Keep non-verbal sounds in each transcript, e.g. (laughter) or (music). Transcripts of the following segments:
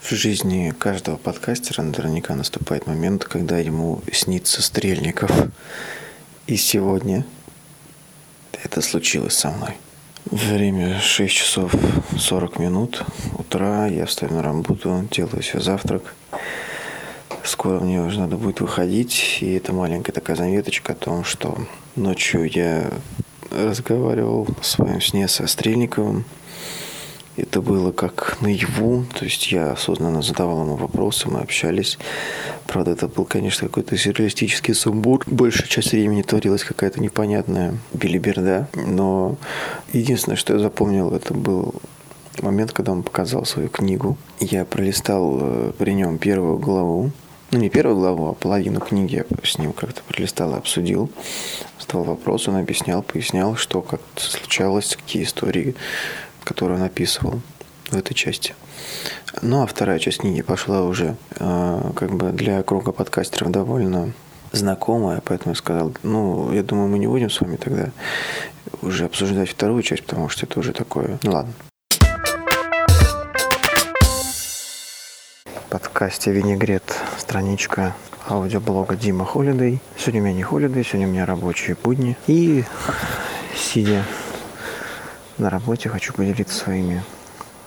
В жизни каждого подкастера наверняка наступает момент, когда ему снится Стрельников. И сегодня это случилось со мной. Время 6 часов 40 минут утра. Я встаю на работу, делаю себе завтрак. Скоро мне уже надо будет выходить. И это маленькая такая заметочка о том, что ночью я разговаривал в своем сне со Стрельниковым. Это было как наяву, то есть я осознанно задавал ему вопросы, мы общались. Правда, это был, конечно, какой-то сюрреалистический сумбур. Большая часть времени творилась какая-то непонятная билиберда. Но единственное, что я запомнил, это был момент, когда он показал свою книгу. Я пролистал э, при нем первую главу. Ну, не первую главу, а половину книги я с ним как-то пролистал и обсудил. Задал вопрос, он объяснял, пояснял, что как случалось, какие истории которую он описывал в этой части. Ну а вторая часть книги пошла уже э, как бы для круга подкастеров довольно знакомая, поэтому я сказал, ну, я думаю, мы не будем с вами тогда уже обсуждать вторую часть, потому что это уже такое. Ну ладно. Подкасте «Винегрет» страничка аудиоблога Дима Холидей. Сегодня у меня не Холидей, сегодня у меня рабочие будни. И сидя на работе хочу поделиться своими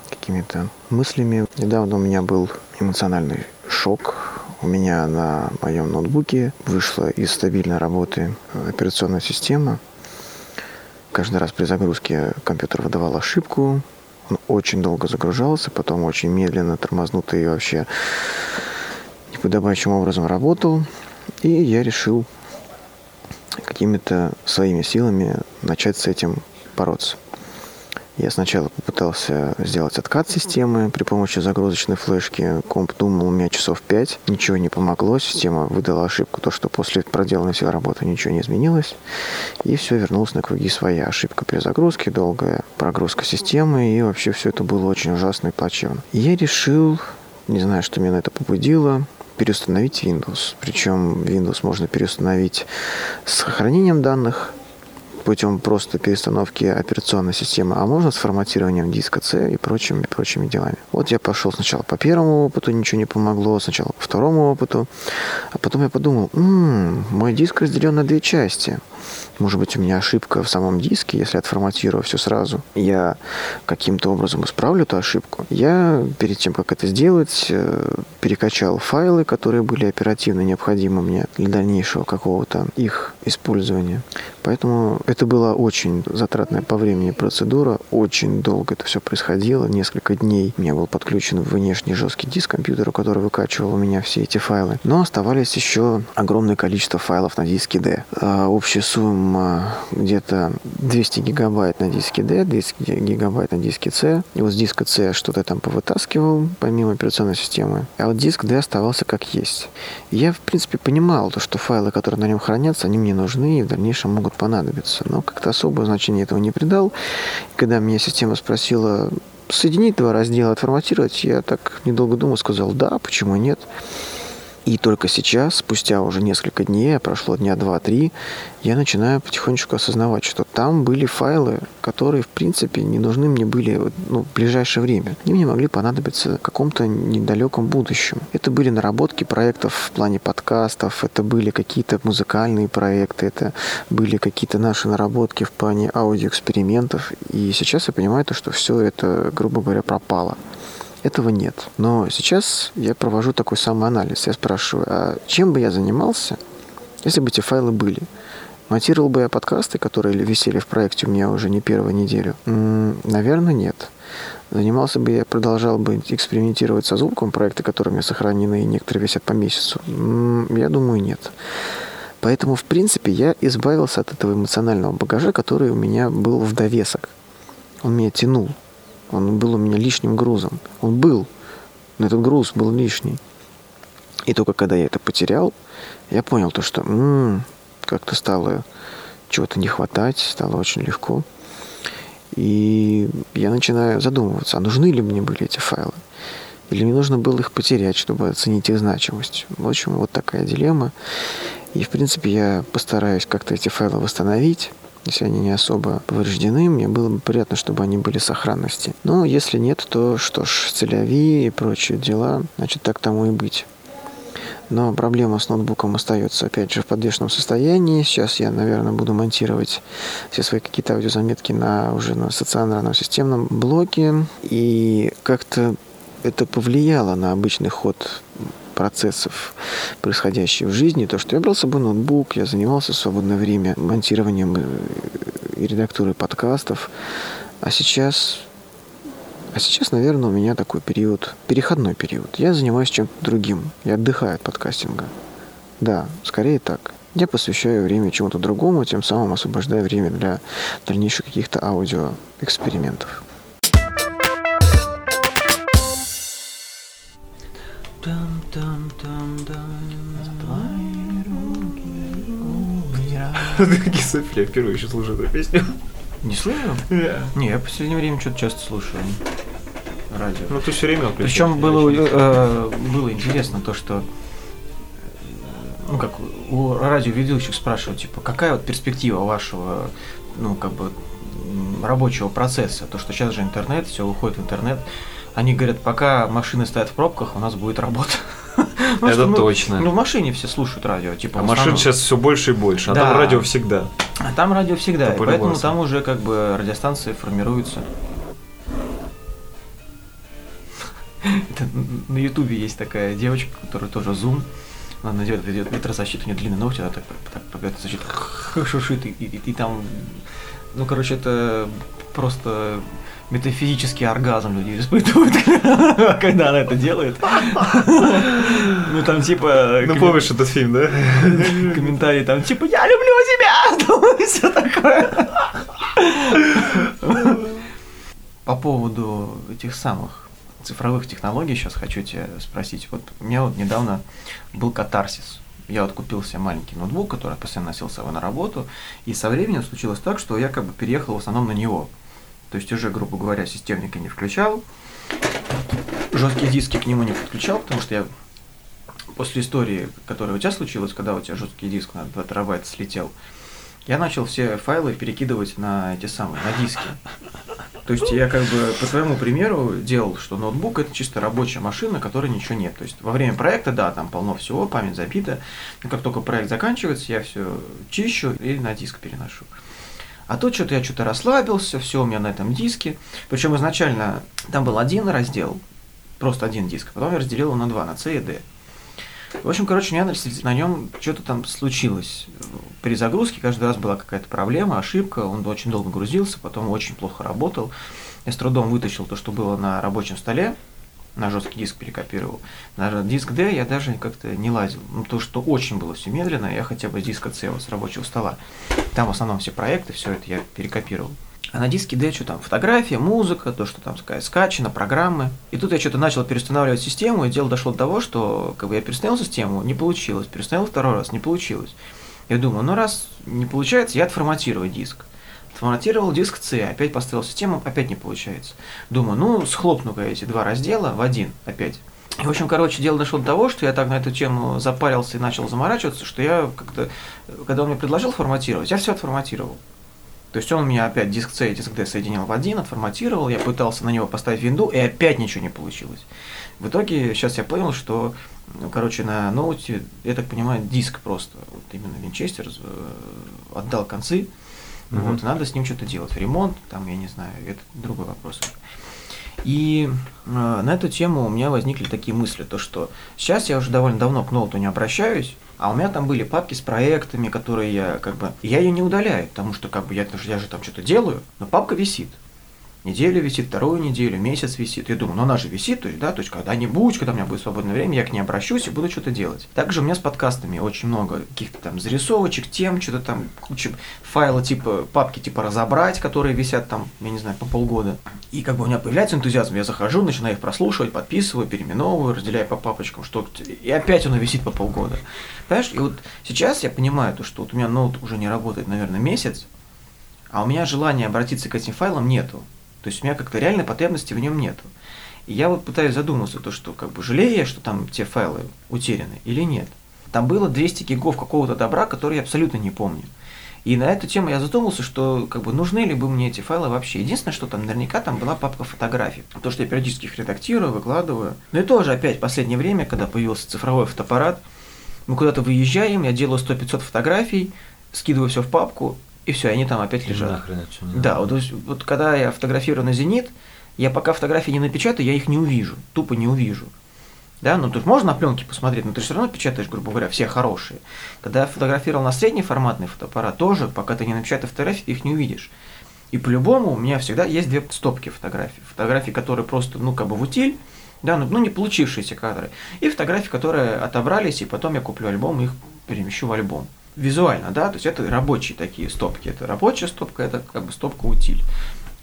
какими-то мыслями. Недавно у меня был эмоциональный шок. У меня на моем ноутбуке вышла из стабильной работы операционная система. Каждый раз при загрузке компьютер выдавал ошибку. Он очень долго загружался, потом очень медленно, тормознутый и вообще неподобающим образом работал. И я решил какими-то своими силами начать с этим бороться. Я сначала попытался сделать откат системы при помощи загрузочной флешки. Комп думал у меня часов 5. Ничего не помогло. Система выдала ошибку, то, что после проделанной всей работы ничего не изменилось. И все вернулось на круги своя. Ошибка при загрузке, долгая прогрузка системы. И вообще все это было очень ужасно и плачевно. Я решил, не знаю, что меня на это побудило, переустановить Windows. Причем Windows можно переустановить с сохранением данных путем просто перестановки операционной системы, а можно с форматированием диска C и прочими, прочими делами. Вот я пошел сначала по первому опыту, ничего не помогло, сначала по второму опыту, а потом я подумал, м-м, мой диск разделен на две части – может быть, у меня ошибка в самом диске, если отформатирую все сразу. Я каким-то образом исправлю эту ошибку. Я перед тем, как это сделать, э, перекачал файлы, которые были оперативно необходимы мне для дальнейшего какого-то их использования. Поэтому это была очень затратная по времени процедура. Очень долго это все происходило. Несколько дней у меня был подключен внешний жесткий диск компьютера, который выкачивал у меня все эти файлы. Но оставались еще огромное количество файлов на диске D. А общая сумма где-то 200 гигабайт на диске D, 200 гигабайт на диске C. И вот с диска C что-то там повытаскивал, помимо операционной системы. А вот диск D оставался как есть. И я, в принципе, понимал, то, что файлы, которые на нем хранятся, они мне нужны и в дальнейшем могут понадобиться. Но как-то особое значение этого не придал. И когда меня система спросила соединить два раздела, отформатировать, я так недолго думал, сказал, да, почему нет. И только сейчас, спустя уже несколько дней, прошло дня два-три, я начинаю потихонечку осознавать, что там были файлы, которые, в принципе, не нужны мне были ну, в ближайшее время. Они мне могли понадобиться в каком-то недалеком будущем. Это были наработки проектов в плане подкастов, это были какие-то музыкальные проекты, это были какие-то наши наработки в плане аудиоэкспериментов. И сейчас я понимаю, то, что все это, грубо говоря, пропало. Этого нет. Но сейчас я провожу такой самый анализ. Я спрашиваю, а чем бы я занимался, если бы эти файлы были? Монтировал бы я подкасты, которые висели в проекте у меня уже не первую неделю? М-м, наверное, нет. Занимался бы я, продолжал бы экспериментировать со звуком проекта, которые у меня сохранены, и некоторые висят по месяцу? М-м, я думаю, нет. Поэтому, в принципе, я избавился от этого эмоционального багажа, который у меня был в довесок. Он меня тянул. Он был у меня лишним грузом. Он был, но этот груз был лишний. И только когда я это потерял, я понял то, что м-м, как-то стало чего-то не хватать, стало очень легко. И я начинаю задумываться, а нужны ли мне были эти файлы? Или мне нужно было их потерять, чтобы оценить их значимость? В общем, вот такая дилемма. И, в принципе, я постараюсь как-то эти файлы восстановить, Если они не особо повреждены, мне было бы приятно, чтобы они были сохранности. Но если нет, то что ж, целяви и прочие дела, значит, так тому и быть. Но проблема с ноутбуком остается, опять же, в подвешенном состоянии. Сейчас я, наверное, буду монтировать все свои какие-то аудиозаметки на уже на стационарном системном блоке. И как-то это повлияло на обычный ход процессов, происходящих в жизни, то, что я брал с собой ноутбук, я занимался в свободное время монтированием э, и редактурой подкастов, а сейчас а сейчас, наверное, у меня такой период, переходной период. Я занимаюсь чем-то другим. Я отдыхаю от подкастинга. Да, скорее так. Я посвящаю время чему-то другому, тем самым освобождая время для дальнейших каких-то аудиоэкспериментов. Там, там, там, Какие сопли, я впервые еще слушаю эту песню. Не слышал? Да. Не, я в последнее время что-то часто слушаю радио. Ну, ты все время Причем было, э, было интересно то, что э, ну, как у радиоведущих спрашивают, типа, какая вот перспектива вашего, ну, как бы, рабочего процесса? То, что сейчас же интернет, все уходит в интернет. Они говорят, пока машины стоят в пробках, у нас будет работа. (laughs) Ну, Это ну, точно. Ну, в машине все слушают радио. Типа, а машин сейчас все больше и больше, а там радио всегда. А там радио всегда, и поэтому там уже как бы радиостанции формируются. (laughs) на Ютубе есть такая девочка, которая тоже Zoom. Она надевает ветрозащиту, у нее длинный ногти, она так, так, так ветрозащиту шушит, и, и, и, и там, ну, короче, это просто метафизический оргазм люди испытывают, (laughs) когда она это делает. (laughs) Ну там типа... Ну помнишь этот фильм, да? (laughs) Комментарии там типа «Я люблю тебя!» и все такое. По поводу этих самых цифровых технологий сейчас хочу тебя спросить. Вот у меня вот недавно был катарсис. Я вот купил себе маленький ноутбук, который постоянно носил с собой на работу, и со временем случилось так, что я как бы переехал в основном на него. То есть уже, грубо говоря, системника не включал, жесткие диски к нему не подключал, потому что я после истории, которая у тебя случилась, когда у тебя жесткий диск на 2 терабайта слетел, я начал все файлы перекидывать на эти самые, на диски. То есть я как бы по твоему примеру делал, что ноутбук это чисто рабочая машина, которой ничего нет. То есть во время проекта, да, там полно всего, память забита, но как только проект заканчивается, я все чищу и на диск переношу. А тут что-то я что-то расслабился, все у меня на этом диске. Причем изначально там был один раздел, просто один диск, потом я разделил его на два, на C и D. В общем, короче, у меня на нем что-то там случилось. При загрузке каждый раз была какая-то проблема, ошибка, он очень долго грузился, потом очень плохо работал. Я с трудом вытащил то, что было на рабочем столе, на жесткий диск перекопировал. На диск D я даже как-то не лазил. Ну, то, что очень было все медленно, я хотя бы с диска C вот, с рабочего стола. Там в основном все проекты, все это я перекопировал. А на диске D что там? Фотография, музыка, то, что там скачано, программы. И тут я что-то начал переустанавливать систему, и дело дошло до того, что как бы я переустановил систему, не получилось. Переустановил второй раз, не получилось. Я думаю, ну раз не получается, я отформатирую диск. Отформатировал диск C, опять поставил систему, опять не получается. Думаю, ну схлопну-ка эти два раздела в один опять. И, в общем, короче, дело дошло до того, что я так на эту тему запарился и начал заморачиваться, что я как-то, когда он мне предложил форматировать, я все отформатировал. То есть он у меня опять диск C и диск D соединил в один, отформатировал, я пытался на него поставить винду, и опять ничего не получилось. В итоге сейчас я понял, что, ну, короче, на ноуте, я так понимаю, диск просто, вот именно Винчестер э, отдал концы, mm-hmm. вот, надо с ним что-то делать. Ремонт, там, я не знаю, это другой вопрос. И э, на эту тему у меня возникли такие мысли, то что сейчас я уже довольно давно к ноуту не обращаюсь, а у меня там были папки с проектами, которые я как бы... Я ее не удаляю, потому что как бы я, я же там что-то делаю, но папка висит неделю висит, вторую неделю, месяц висит. Я думаю, ну она же висит, то есть, да, то есть когда-нибудь, когда у меня будет свободное время, я к ней обращусь и буду что-то делать. Также у меня с подкастами очень много каких-то там зарисовочек, тем, что-то там, куча файлов типа, папки типа разобрать, которые висят там, я не знаю, по полгода. И как бы у меня появляется энтузиазм, я захожу, начинаю их прослушивать, подписываю, переименовываю, разделяю по папочкам, что и опять оно висит по полгода. Понимаешь, и вот сейчас я понимаю то, что вот у меня ноут уже не работает, наверное, месяц, а у меня желания обратиться к этим файлам нету. То есть у меня как-то реальной потребности в нем нету. И я вот пытаюсь задуматься, то, что как бы жалею я, что там те файлы утеряны или нет. Там было 200 гигов какого-то добра, который я абсолютно не помню. И на эту тему я задумался, что как бы нужны ли бы мне эти файлы вообще. Единственное, что там наверняка там была папка фотографий. То, что я периодически их редактирую, выкладываю. Ну и тоже опять в последнее время, когда появился цифровой фотоаппарат, мы куда-то выезжаем, я делаю 100-500 фотографий, скидываю все в папку, и все, они там опять лежат. Нахрен это всё не Да, надо. вот, вот когда я фотографирую на зенит, я пока фотографии не напечатаю, я их не увижу, тупо не увижу. Да, ну то есть можно на пленке посмотреть, но ты все равно печатаешь, грубо говоря, все хорошие. Когда я фотографировал на среднеформатный фотоаппарат, тоже, пока ты не напечатаешь фотографии, ты их не увидишь. И по-любому у меня всегда есть две стопки фотографий. Фотографии, которые просто, ну, как бы в утиль, да, ну, ну, не получившиеся кадры. И фотографии, которые отобрались, и потом я куплю альбом и их перемещу в альбом. Визуально, да, то есть это рабочие такие стопки. Это рабочая стопка, это как бы стопка утиль.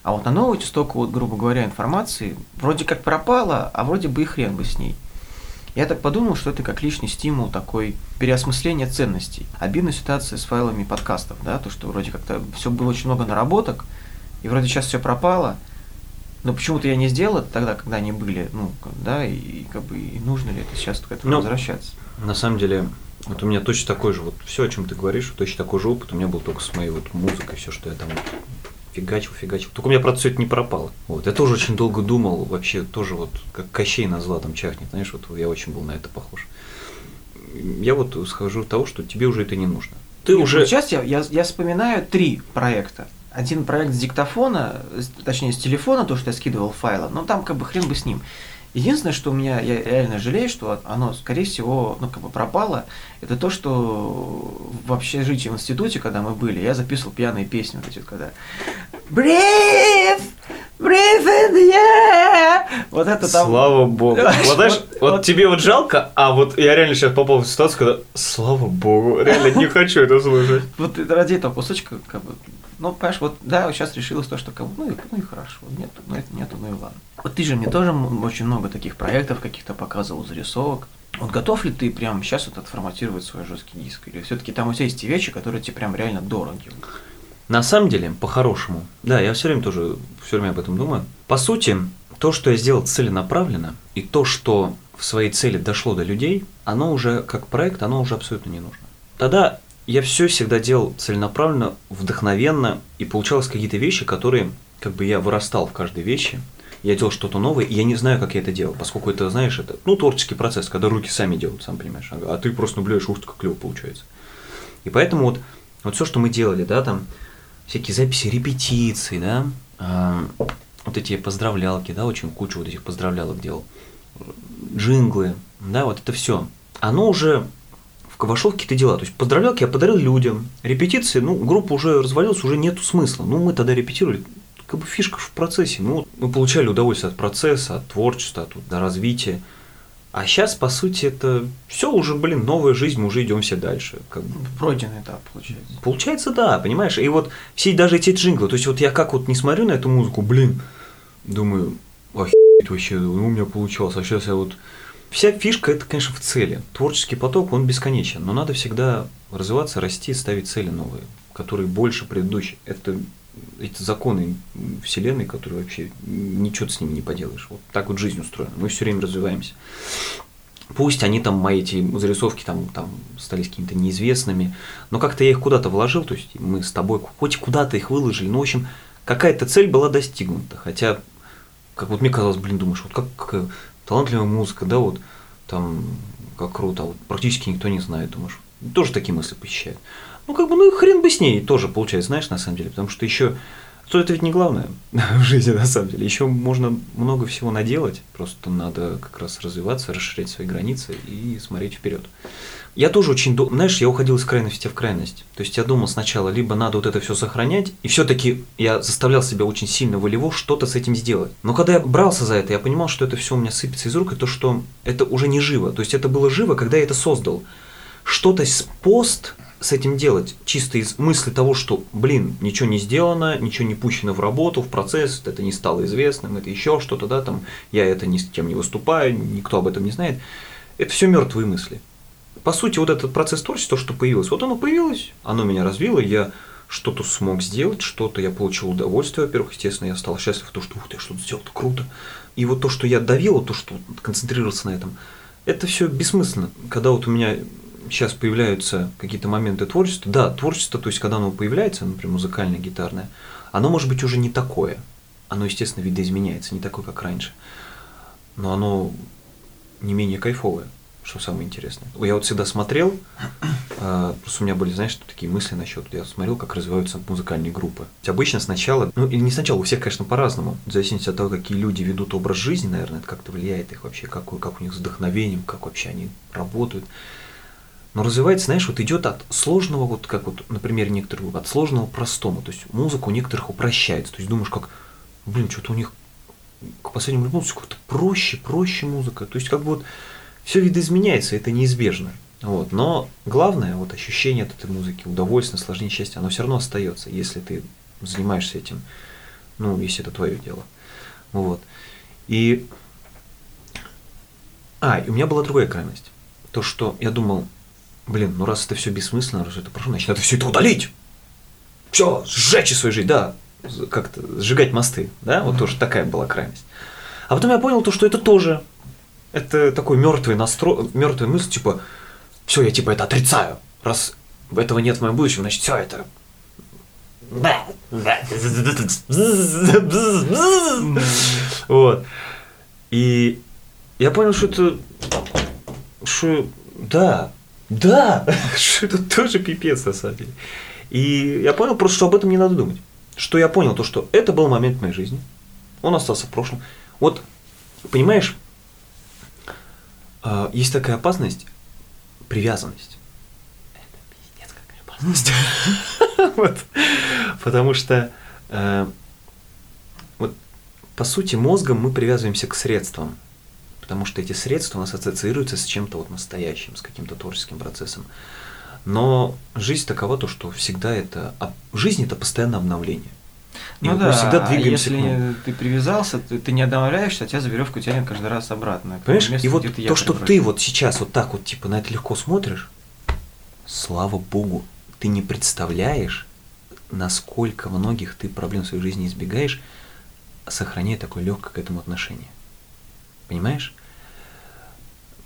А вот на новую частотку, вот, грубо говоря, информации вроде как пропала, а вроде бы и хрен бы с ней. Я так подумал, что это как лишний стимул такой переосмысления ценностей. Обидная ситуация с файлами подкастов, да, то, что вроде как-то все было очень много наработок, и вроде сейчас все пропало, но почему-то я не сделал это тогда, когда они были, ну, да, и, и как бы и нужно ли это сейчас к этому Ну, возвращаться. На самом деле, вот у меня точно такой же, вот все, о чем ты говоришь, точно такой же опыт у меня был только с моей вот музыкой, все, что я там фигачил, фигачил. Только у меня, правда, все это не пропало. Вот. Я тоже очень долго думал, вообще тоже вот, как Кощей на златом чахнет, знаешь, вот я очень был на это похож. Я вот схожу от того, что тебе уже это не нужно. Ты Нет, уже... Сейчас я, я, я вспоминаю три проекта. Один проект с диктофона, точнее с телефона, то, что я скидывал файлы, но там как бы хрен бы с ним. Единственное, что у меня, я реально жалею, что оно, скорее всего, ну, как бы пропало, это то, что в общежитии в институте, когда мы были, я записывал пьяные песни, вот эти вот, когда! Breathe in the air! Вот это там... Слава богу. Вот знаешь, вот, вот- тебе вот жалко, а вот я реально сейчас попал в ситуацию, когда слава богу, реально не хочу это слушать. (laughs) Вот ради этого кусочка, как бы, ну, понимаешь, вот, да, сейчас решилось то, что, бы, ну, и, ну и хорошо, нет, ну, это нету, ну и ладно. Вот ты же мне тоже очень много таких проектов каких-то показывал, зарисовок. Вот готов ли ты прямо сейчас вот отформатировать свой жесткий диск? Или все-таки там у тебя есть те вещи, которые тебе прям реально дороги? На самом деле, по-хорошему, да, я все время тоже, все время об этом думаю. По сути, то, что я сделал целенаправленно, и то, что в своей цели дошло до людей, оно уже, как проект, оно уже абсолютно не нужно. Тогда я все всегда делал целенаправленно, вдохновенно, и получалось какие-то вещи, которые, как бы я вырастал в каждой вещи, я делал что-то новое, и я не знаю, как я это делал, поскольку это, знаешь, это, ну, творческий процесс, когда руки сами делают, сам понимаешь, а ты просто наблюдаешь, ух ты, как клево получается. И поэтому вот, вот все, что мы делали, да, там, всякие записи репетиций, да, а, вот эти поздравлялки, да, очень кучу вот этих поздравлялок делал, джинглы, да, вот это все, оно уже в- вошло в какие-то дела. То есть поздравлялки я подарил людям, репетиции, ну, группа уже развалилась, уже нету смысла. Ну, мы тогда репетировали, как бы фишка в процессе. Ну, мы получали удовольствие от процесса, от творчества, от, до развития. А сейчас, по сути, это все уже, блин, новая жизнь, мы уже идем все дальше. Как бы. Пройденный этап, получается. Получается, да, понимаешь? И вот все даже эти джинглы, то есть вот я как вот не смотрю на эту музыку, блин, думаю, охереть вообще, ну, у меня получалось, а сейчас я вот... Вся фишка это, конечно, в цели. Творческий поток, он бесконечен, но надо всегда развиваться, расти, ставить цели новые, которые больше предыдущих. Это эти законы Вселенной, которые вообще ничего с ними не поделаешь. Вот так вот жизнь устроена. Мы все время развиваемся. Пусть они там, мои эти зарисовки там, там стали какими-то неизвестными, но как-то я их куда-то вложил, то есть мы с тобой хоть куда-то их выложили, ну, в общем, какая-то цель была достигнута. Хотя, как вот мне казалось, блин, думаешь, вот как талантливая музыка, да, вот там, как круто, а вот практически никто не знает, думаешь, тоже такие мысли посещают. Ну, как бы, ну и хрен бы с ней тоже получается, знаешь, на самом деле, потому что еще что это ведь не главное (laughs) в жизни, на самом деле. Еще можно много всего наделать, просто надо как раз развиваться, расширять свои границы и смотреть вперед. Я тоже очень, знаешь, я уходил из крайности в крайность. То есть я думал сначала, либо надо вот это все сохранять, и все-таки я заставлял себя очень сильно волево что-то с этим сделать. Но когда я брался за это, я понимал, что это все у меня сыпется из рук, и то, что это уже не живо. То есть это было живо, когда я это создал. Что-то с пост с этим делать, чисто из мысли того, что, блин, ничего не сделано, ничего не пущено в работу, в процесс, это не стало известным, это еще что-то, да, там, я это ни с кем не выступаю, никто об этом не знает. Это все мертвые мысли. По сути, вот этот процесс творчества, то, что появилось, вот оно появилось, оно меня развило, я что-то смог сделать, что-то я получил удовольствие, во-первых, естественно, я стал счастлив, то, что ух ты, что-то сделал, это круто. И вот то, что я давил, то, что концентрировался на этом, это все бессмысленно. Когда вот у меня сейчас появляются какие-то моменты творчества. Да, творчество, то есть когда оно появляется, например, музыкальное, гитарное, оно может быть уже не такое. Оно, естественно, видоизменяется, не такое, как раньше. Но оно не менее кайфовое, что самое интересное. Я вот всегда смотрел, э, просто у меня были, знаешь, такие мысли насчет, я смотрел, как развиваются музыкальные группы. Обычно сначала, ну или не сначала, у всех, конечно, по-разному, в зависимости от того, какие люди ведут образ жизни, наверное, это как-то влияет их вообще, как, как у них с вдохновением, как вообще они работают. Но развивается, знаешь, вот идет от сложного, вот как вот, например, некоторых, от сложного к простому. То есть музыка у некоторых упрощается. То есть думаешь, как, блин, что-то у них к последнему альбому как-то проще, проще музыка. То есть как бы вот все видоизменяется, это неизбежно. Вот. Но главное, вот ощущение от этой музыки, удовольствие, наслаждение, счастье, оно все равно остается, если ты занимаешься этим, ну, если это твое дело. Вот. И... А, и у меня была другая крайность. То, что я думал, блин, ну раз это все бессмысленно, раз это прошло, значит, надо все это удалить. Все, сжечь из своей жизни, да, как-то сжигать мосты, да, вот mm-hmm. тоже такая была крайность. А потом я понял то, что это тоже, это такой мертвый настрой, мертвая мысль, типа, все, я типа это отрицаю, раз этого нет в моем будущем, значит, все это вот. И я понял, что это, что, да, да, (laughs) что это тоже пипец на самом деле. И я понял просто, что об этом не надо думать. Что я понял то, что это был момент моей жизни. Он остался в прошлом. Вот, понимаешь, есть такая опасность, привязанность. Это пиздец какая опасность. (laughs) вот. Потому что э, вот, по сути мозгом мы привязываемся к средствам потому что эти средства у нас ассоциируются с чем-то вот настоящим, с каким-то творческим процессом. Но жизнь такова, то, что всегда это... Жизнь – это постоянное обновление. И ну вот да, мы всегда двигаемся если к нему. ты привязался, ты, ты не обновляешься, а тебя за веревку тянет каждый раз обратно. Понимаешь, место, и вот то, что ты вот сейчас вот так вот типа на это легко смотришь, слава богу, ты не представляешь, насколько многих ты проблем в своей жизни избегаешь, сохраняя такое легкое к этому отношение. Понимаешь?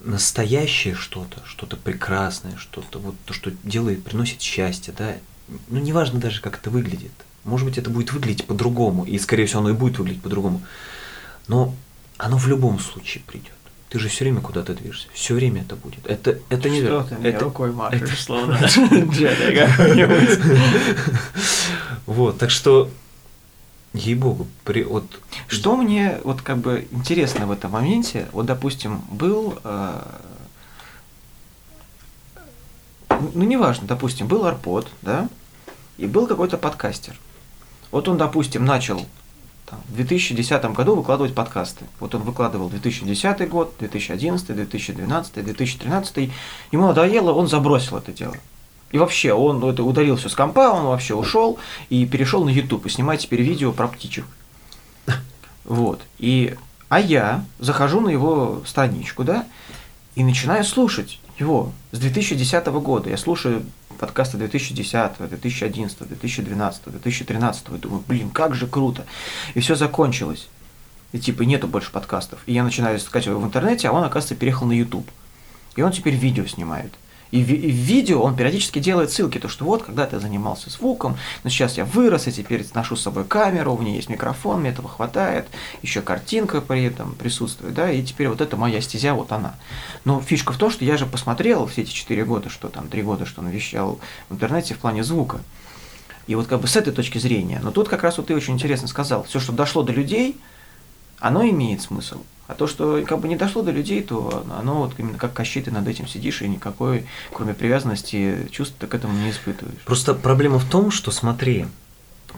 настоящее что-то, что-то прекрасное, что-то вот то, что делает, приносит счастье, да, ну неважно даже, как это выглядит. Может быть, это будет выглядеть по-другому, и, скорее всего, оно и будет выглядеть по-другому. Но оно в любом случае придет. Ты же все время куда-то движешься. Все время это будет. Это, это не Что ты это, рукой машешь, это... (laughs) словно (laughs) Вот, так что Ей-богу, при, вот... Что мне вот как бы интересно в этом моменте, вот допустим, был, э, ну неважно, допустим, был Арпод, да, и был какой-то подкастер. Вот он, допустим, начал там, в 2010 году выкладывать подкасты. Вот он выкладывал 2010 год, 2011, 2012, 2013. Ему надоело, он забросил это дело. И вообще, он это ударился с компа, он вообще ушел и перешел на YouTube и снимает теперь видео про птичек. Вот. И, а я захожу на его страничку, да, и начинаю слушать его с 2010 года. Я слушаю подкасты 2010, 2011, 2012, 2013. И думаю, блин, как же круто. И все закончилось. И типа нету больше подкастов. И я начинаю искать его в интернете, а он, оказывается, переехал на YouTube. И он теперь видео снимает. И в, и в видео он периодически делает ссылки, то что вот, когда-то я занимался звуком, но сейчас я вырос, и теперь ношу с собой камеру, у меня есть микрофон, мне этого хватает, еще картинка при этом присутствует, да, и теперь вот это моя стезя, вот она. Но фишка в том, что я же посмотрел все эти четыре года, что там, три года, что он вещал в интернете в плане звука. И вот как бы с этой точки зрения. Но тут как раз вот ты очень интересно сказал, все, что дошло до людей, оно имеет смысл. А то, что как бы не дошло до людей, то оно вот именно как Кощей ты над этим сидишь и никакой, кроме привязанности, чувств ты к этому не испытываешь. Просто проблема в том, что смотри,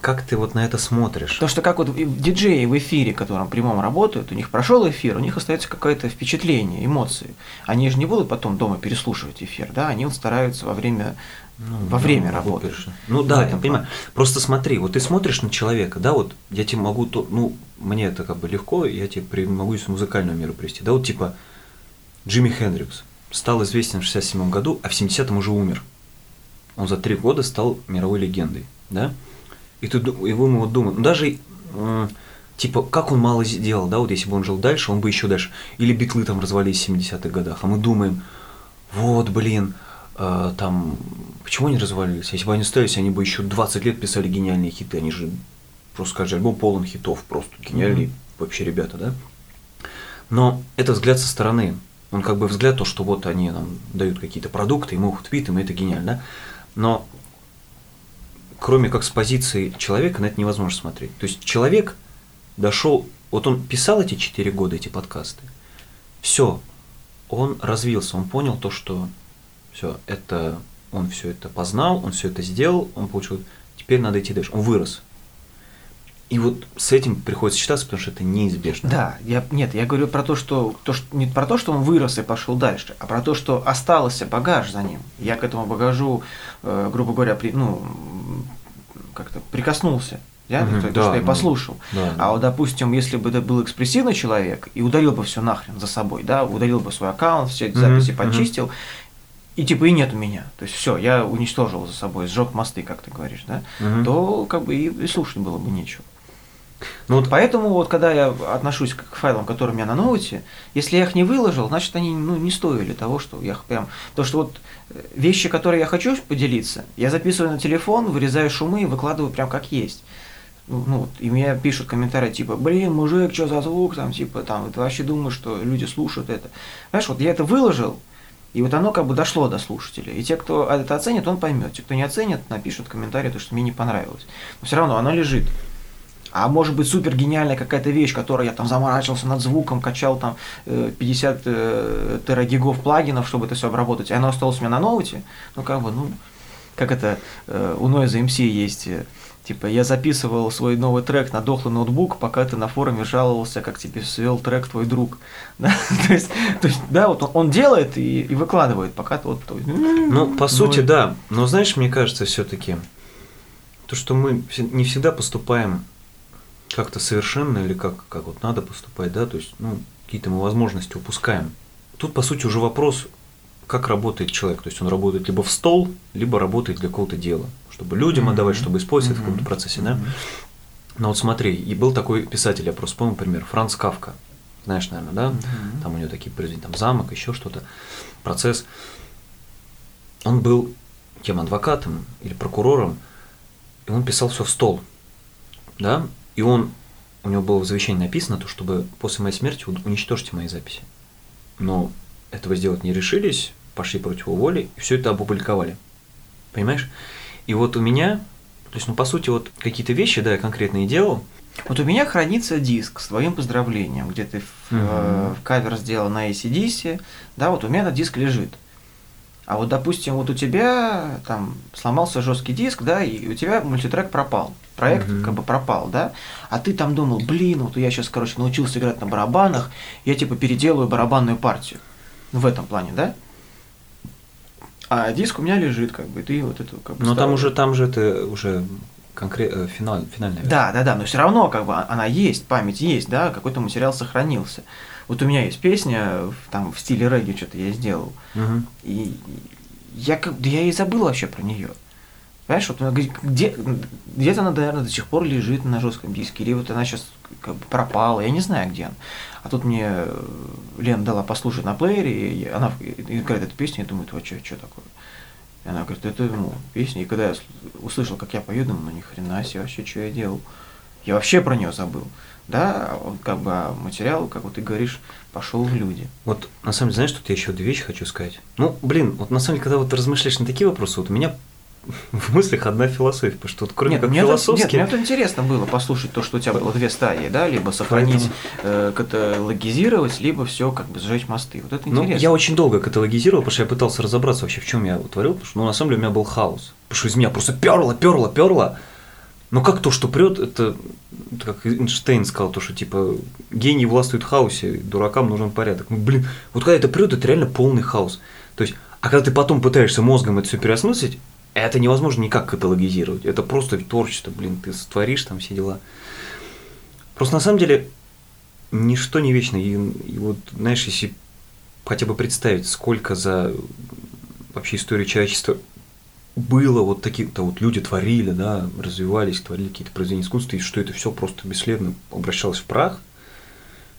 как ты вот на это смотришь? Потому что как вот диджеи в эфире, которым прямом работают, у них прошел эфир, у них остается какое-то впечатление, эмоции. Они же не будут потом дома переслушивать эфир, да, они вот стараются во время ну, во время да, работы. Ну да, я понимаю. Просто смотри, вот ты смотришь на человека, да, вот я тебе могу, то, ну, мне это как бы легко, я тебе при, могу из музыкальную меру привести, да, вот типа Джимми Хендрикс стал известен в 67 году, а в 70-м уже умер. Он за три года стал мировой легендой, да, и ты, и вы вот думаете, ну даже, э, типа, как он мало сделал, да, вот если бы он жил дальше, он бы еще дальше, или битлы там развалились в 70-х годах, а мы думаем, вот, блин, э, там, почему они развалились? Если бы они остались, они бы еще 20 лет писали гениальные хиты, они же, просто скажи, альбом полон хитов, просто гениальные вообще ребята, да? Но это взгляд со стороны, он как бы взгляд то, что вот они нам дают какие-то продукты, и мы их твитим, и это гениально, да? Но кроме как с позиции человека на это невозможно смотреть. То есть человек дошел, вот он писал эти четыре года, эти подкасты, все, он развился, он понял то, что все, это он все это познал, он все это сделал, он получил, теперь надо идти дальше, он вырос. И вот с этим приходится считаться, потому что это неизбежно. Да, я, нет, я говорю про то, что, то, что не про то, что он вырос и пошел дальше, а про то, что остался багаж за ним. Я к этому багажу, э, грубо говоря, при, ну, как-то прикоснулся. Я, Мгм, то, да, что я ну, послушал. да, а вот, допустим, если бы это был экспрессивный человек и удалил бы все нахрен за собой, да, удалил бы свой аккаунт, все эти записи мгм. почистил, и типа и нет у меня. То есть все, я уничтожил за собой, сжег мосты, как ты говоришь, да, Мгм. то как бы и, и слушать было бы нечего. Ну вот Поэтому вот когда я отношусь к файлам, которые у меня на ноуте, если я их не выложил, значит они ну, не стоили того, что я их прям... То, что вот э, вещи, которые я хочу поделиться, я записываю на телефон, вырезаю шумы и выкладываю прям как есть. Ну, ну, и мне пишут комментарии типа, блин, мужик, что за звук, там, типа, там, ты вообще думаешь, что люди слушают это. Знаешь, вот я это выложил, и вот оно как бы дошло до слушателя. И те, кто это оценит, он поймет. Те, кто не оценит, напишут комментарии, то, что мне не понравилось. Но все равно оно лежит. А может быть супер гениальная какая-то вещь, которой я там заморачивался над звуком, качал там э, 50 э, терагигов плагинов, чтобы это все обработать, и оно осталось у меня на ноуте, ну как бы, ну, как это э, у Noise MC есть, э, типа, я записывал свой новый трек на дохлый ноутбук, пока ты на форуме жаловался, как тебе свел трек твой друг. (laughs) Да? то, есть, то есть, да, вот он, он делает и, и выкладывает, пока ты вот... есть, Ну, по сути, ну, да. Но знаешь, мне кажется, все-таки, то, что мы не всегда поступаем как-то совершенно или как, как вот надо поступать, да, то есть, ну, какие-то мы возможности упускаем. Тут, по сути, уже вопрос, как работает человек. То есть он работает либо в стол, либо работает для какого-то дела, чтобы людям отдавать, чтобы использовать в каком-то процессе, да. Но вот смотри, и был такой писатель, я просто помню, например, Франц Кавка. Знаешь, наверное, да? Мгм. Там у него такие произведения, там замок, еще что-то, процесс. Он был кем адвокатом или прокурором, и он писал все в стол, да, и он, у него было в завещании написано, то, чтобы после моей смерти уничтожьте мои записи. Но этого сделать не решились, пошли против его воли, и все это опубликовали. Понимаешь? И вот у меня, то есть, ну, по сути, вот какие-то вещи, да, я конкретные делал, Вот у меня хранится диск с твоим поздравлением, где ты в, э, кавер сделал на ACDC, да, вот у меня этот диск лежит. А вот, допустим, вот у тебя там сломался жесткий диск, да, и у тебя мультитрек пропал. Проект Мгм. как бы пропал, да, а ты там думал, блин, вот я сейчас, короче, научился играть на барабанах, я типа переделаю барабанную партию. Ну, в этом плане, да? А диск у меня лежит, как бы, ты вот эту как бы но там уже, там же это уже конкретно финал, финальная версия. Да, да, да, но все равно как бы она есть, память есть, да, какой-то материал сохранился. Вот у меня есть песня там в стиле регги что-то я сделал, Мгм. и я как да я и забыл вообще про нее. Понимаешь, вот где, где- где-то она, наверное, до сих пор лежит на жестком диске, или вот она сейчас как бы пропала, я не знаю, где она. А тут мне э, Лена дала послушать на плеере, и она и играет эту песню, я думаю, что, что такое? И она говорит, это ну, песня. И когда я сл- услышал, как я пою, думаю, ну ни хрена себе вообще, что я делал. Я вообще про нее забыл. Да, он как бы а материал, как вот ты говоришь, пошел в люди. Вот на самом деле, знаешь, тут я еще две вещи хочу сказать. Ну, блин, вот на самом деле, когда вот размышляешь на такие вопросы, вот у меня (laughs) в мыслях одна философия, потому что вот кроме нет, как мне это, нет, философски... мне это интересно было послушать то, что у тебя было две стадии, да, либо сохранить, э, каталогизировать, либо все как бы сжечь мосты. Вот это Ну, интересно. я очень долго каталогизировал, потому что я пытался разобраться вообще, в чем я творил, потому что, ну, на самом деле, у меня был хаос. Потому что из меня просто перло, перло, перло. Но как то, что прет, это, это как Эйнштейн сказал, то, что типа гений властвует в хаосе, дуракам нужен порядок. Ну, блин, вот когда это прет, это реально полный хаос. То есть, а когда ты потом пытаешься мозгом это все переосмыслить, это невозможно никак каталогизировать. Это просто творчество, блин, ты творишь там все дела. Просто на самом деле ничто не вечно. И, и вот, знаешь, если хотя бы представить, сколько за вообще историю человечества было вот такие-то вот люди творили, да, развивались, творили какие-то произведения искусства, и что это все просто бесследно обращалось в прах,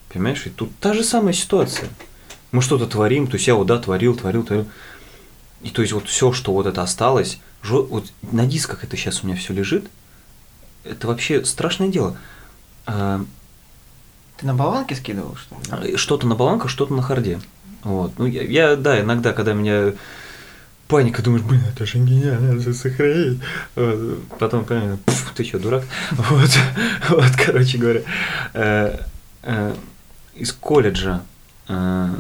понимаешь, и тут та же самая ситуация. Мы что-то творим, то есть я вот, да, творил, творил, творил, И то есть вот все, что вот это осталось, вот на дисках это сейчас у меня все лежит, это вообще страшное дело. А, Ты на болванке скидывал, что ли? Что-то на баланках, что-то на харде. Вот. Ну, я, я, да, иногда, когда меня паника, думаешь, блин, это же гениально, надо же сохранить. Вот. Потом, понимаю, «Пф, ты что, дурак? (laughs) Вот, вот, короче говоря. Э, э, из колледжа э,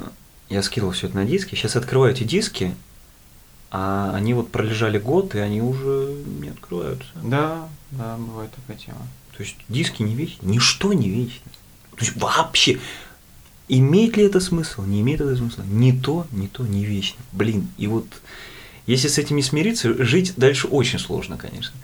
я скидывал все это на диски. Сейчас открываю эти диски, а они вот пролежали год, и они уже не открываются. Да, да, бывает такая тема. То есть диски не вечны, ничто не вечно. То есть вообще, имеет ли это смысл, не имеет это смысла, ни то, ни то не вечно. Блин, и вот если с этим не смириться, жить дальше очень сложно, конечно.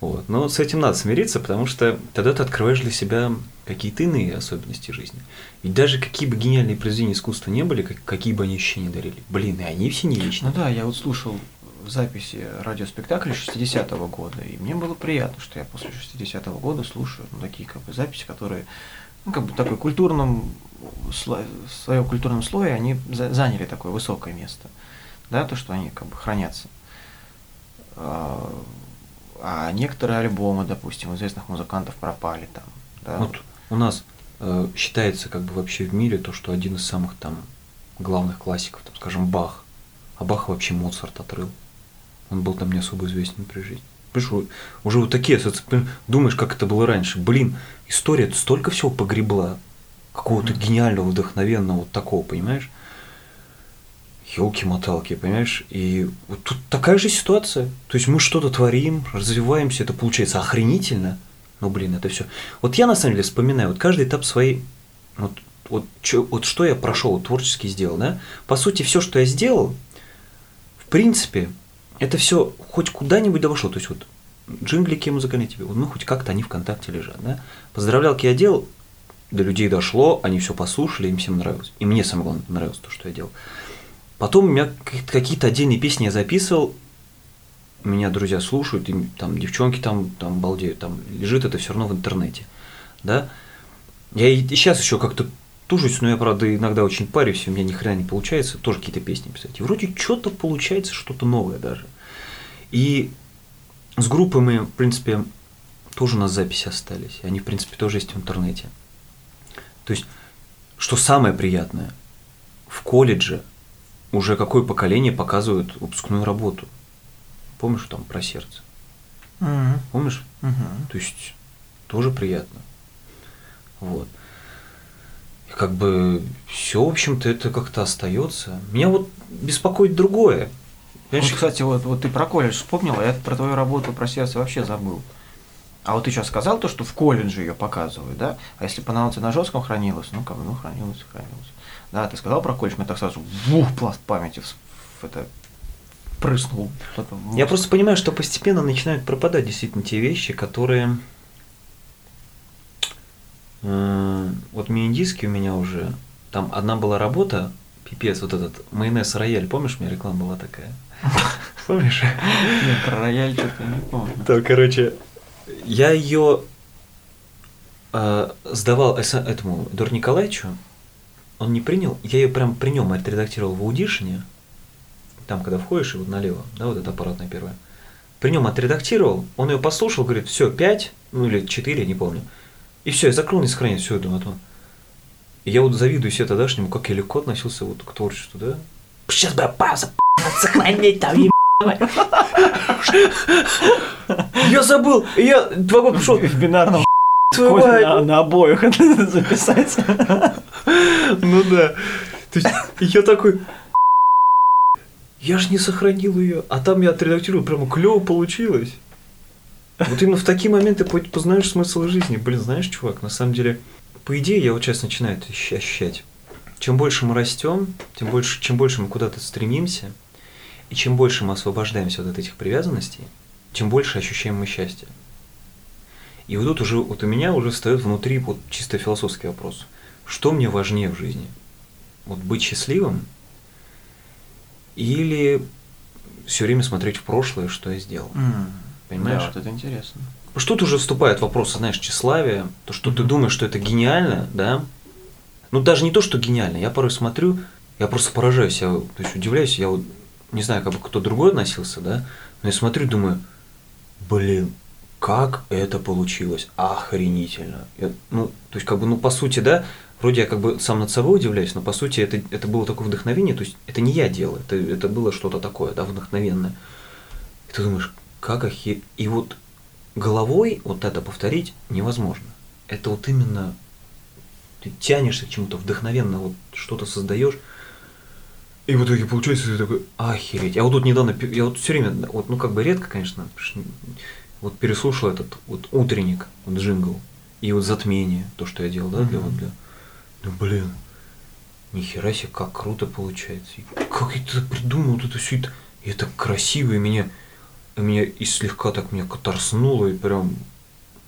Вот. Но с этим надо смириться, потому что тогда ты открываешь для себя какие-то иные особенности жизни. И даже какие бы гениальные произведения искусства не были, как- какие бы они ощущения дарили, блин, и они все не вечны. Ну да, я вот слушал записи радиоспектакля 60-го года, и мне было приятно, что я после 60-го года слушаю ну, такие как бы записи, которые, ну, как бы такой культурном, сло- в своем культурном слое они за- заняли такое высокое место, да, то, что они как бы хранятся. А, а некоторые альбомы, допустим, известных музыкантов пропали там, да. Вот у нас э, считается как бы вообще в мире то, что один из самых там главных классиков, там, скажем, Бах. А Бах вообще Моцарт отрыл. Он был там не особо известен при жизни. Понимаешь, уже вот такие ассоци- понимаешь, Думаешь, как это было раньше. Блин, история столько всего погребла. Какого-то гениального, вдохновенного, вот такого, понимаешь? Елки-моталки, понимаешь? И вот тут такая же ситуация. То есть мы что-то творим, развиваемся, это получается охренительно. Ну, блин, это все. Вот я на самом деле вспоминаю, вот каждый этап своей, вот, вот, чё- вот что я прошел, вот творчески сделал, да? По сути, все, что я сделал, в принципе, это все хоть куда-нибудь дошло. То есть вот джинглики музыкальные тебе, ну хоть как-то они ВКонтакте лежат, да? Поздравлялки я делал, до людей дошло, они все послушали, им всем нравилось. И мне самое главное нравилось то, что я делал. Потом у меня какие- какие-то отдельные песни я записывал, меня друзья слушают, и там девчонки там, там балдеют, там лежит это все равно в интернете, да. Я и сейчас еще как-то тужусь, но я, правда, иногда очень парюсь, и у меня ни хрена не получается, тоже какие-то песни писать. И вроде что-то получается, что-то новое даже. И с группой мы, в принципе, тоже у нас записи остались, они, в принципе, тоже есть в интернете. То есть, что самое приятное, в колледже уже какое поколение показывает выпускную работу. Помнишь там про сердце? Мгм. Помнишь? Мгм. То есть тоже приятно. Вот. И как бы все, в общем-то, это как-то остается. Меня вот беспокоит другое. Вот, Понимаешь, кстати, вот, вот ты про колледж вспомнил, а я про твою работу про сердце вообще забыл. А вот ты сейчас сказал то, что в колледже ее показывают, да? А если бы она у тебя на жестком хранилась, ну как бы, ну хранилась, хранилась. Да, ты сказал про колледж, мне так сразу вух, пласт памяти в, это прыснул. Я просто понимаю, что постепенно начинают пропадать действительно те вещи, которые... э, Вот мини-диски у меня уже... Там одна была работа, пипец, вот этот майонез рояль, помнишь, у меня реклама была такая? (laughs) Помнишь? Нет, про рояль что-то не помню. То, короче, я ее сдавал эс- этому Эдуарду Николаевичу, он не принял, я ее прям при нем отредактировал в аудишне, там, когда входишь, и вот налево, да, вот это аппаратная первая. При нем отредактировал, он ее послушал, говорит, все, 5, ну или 4, не помню. И все, я закрыл, не сохранил, все, думаю, а то. И я вот завидую себе тогдашнему, как я легко относился вот к творчеству, да? Сейчас бы пауза, сохранить там, (laughs) Я забыл, я два года пошел, В бинарном твою на, на обоих (laughs) это записать. Ну да. То есть я такой, я же не сохранил ее, а там я отредактировал, прямо клево получилось. Вот именно в такие моменты по- познаешь смысл жизни. Блин, знаешь, чувак, на самом деле, по идее, я вот сейчас начинаю это ощ- ощущать. Чем больше мы растем, тем больше, чем больше мы куда-то стремимся, и чем больше мы освобождаемся вот от этих привязанностей, тем больше ощущаем мы счастье. И вот тут уже, вот у меня уже встает внутри вот чисто философский вопрос. Что мне важнее в жизни? Вот быть счастливым или все время смотреть в прошлое, что я сделал? Понимаешь? Да, вот это интересно. Что тут уже вступает вопросы, знаешь, тщеславия, то, что ты думаешь, что это гениально, да? Ну, даже не то, что гениально, я порой смотрю, я просто поражаюсь, я то есть удивляюсь, я вот не знаю, как бы кто другой относился, да, но я смотрю, думаю, блин, как это получилось? Охренительно. Я, ну, то есть, как бы, ну, по сути, да, вроде я как бы сам над собой удивляюсь, но по сути это, это было такое вдохновение, то есть это не я делал, это, это было что-то такое, да, вдохновенное. И ты думаешь, как охер... И вот головой вот это повторить невозможно. Это вот именно ты тянешься к чему-то вдохновенно, вот что-то создаешь. И в итоге получается ты такой, охереть. Я вот тут недавно, я вот все время, вот, ну как бы редко, конечно, вот переслушал этот вот утренник, вот джингл, и вот затмение, то, что я делал, да, для вот для. Ну блин, нихера себе, как круто получается. И как я это придумал, вот это все это, и это красиво, и меня, и меня и слегка так меня катарснуло, и прям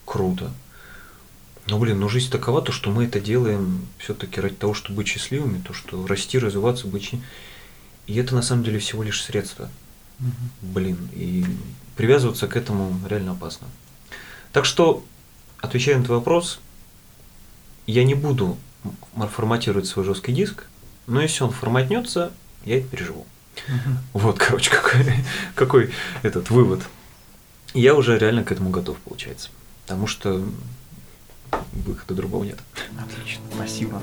круто. Ну, блин, ну жизнь такова, то, что мы это делаем все-таки ради того, чтобы быть счастливыми, то, что расти, развиваться, быть... И это на самом деле всего лишь средство. Блин, и привязываться к этому реально опасно. Так что, отвечая на твой вопрос, я не буду форматировать свой жесткий диск, но если он форматнется, я это переживу. Вот, короче, (laughs) какой, какой этот вывод. Я уже реально к этому готов, получается. Потому что выхода другого нет. Отлично, спасибо.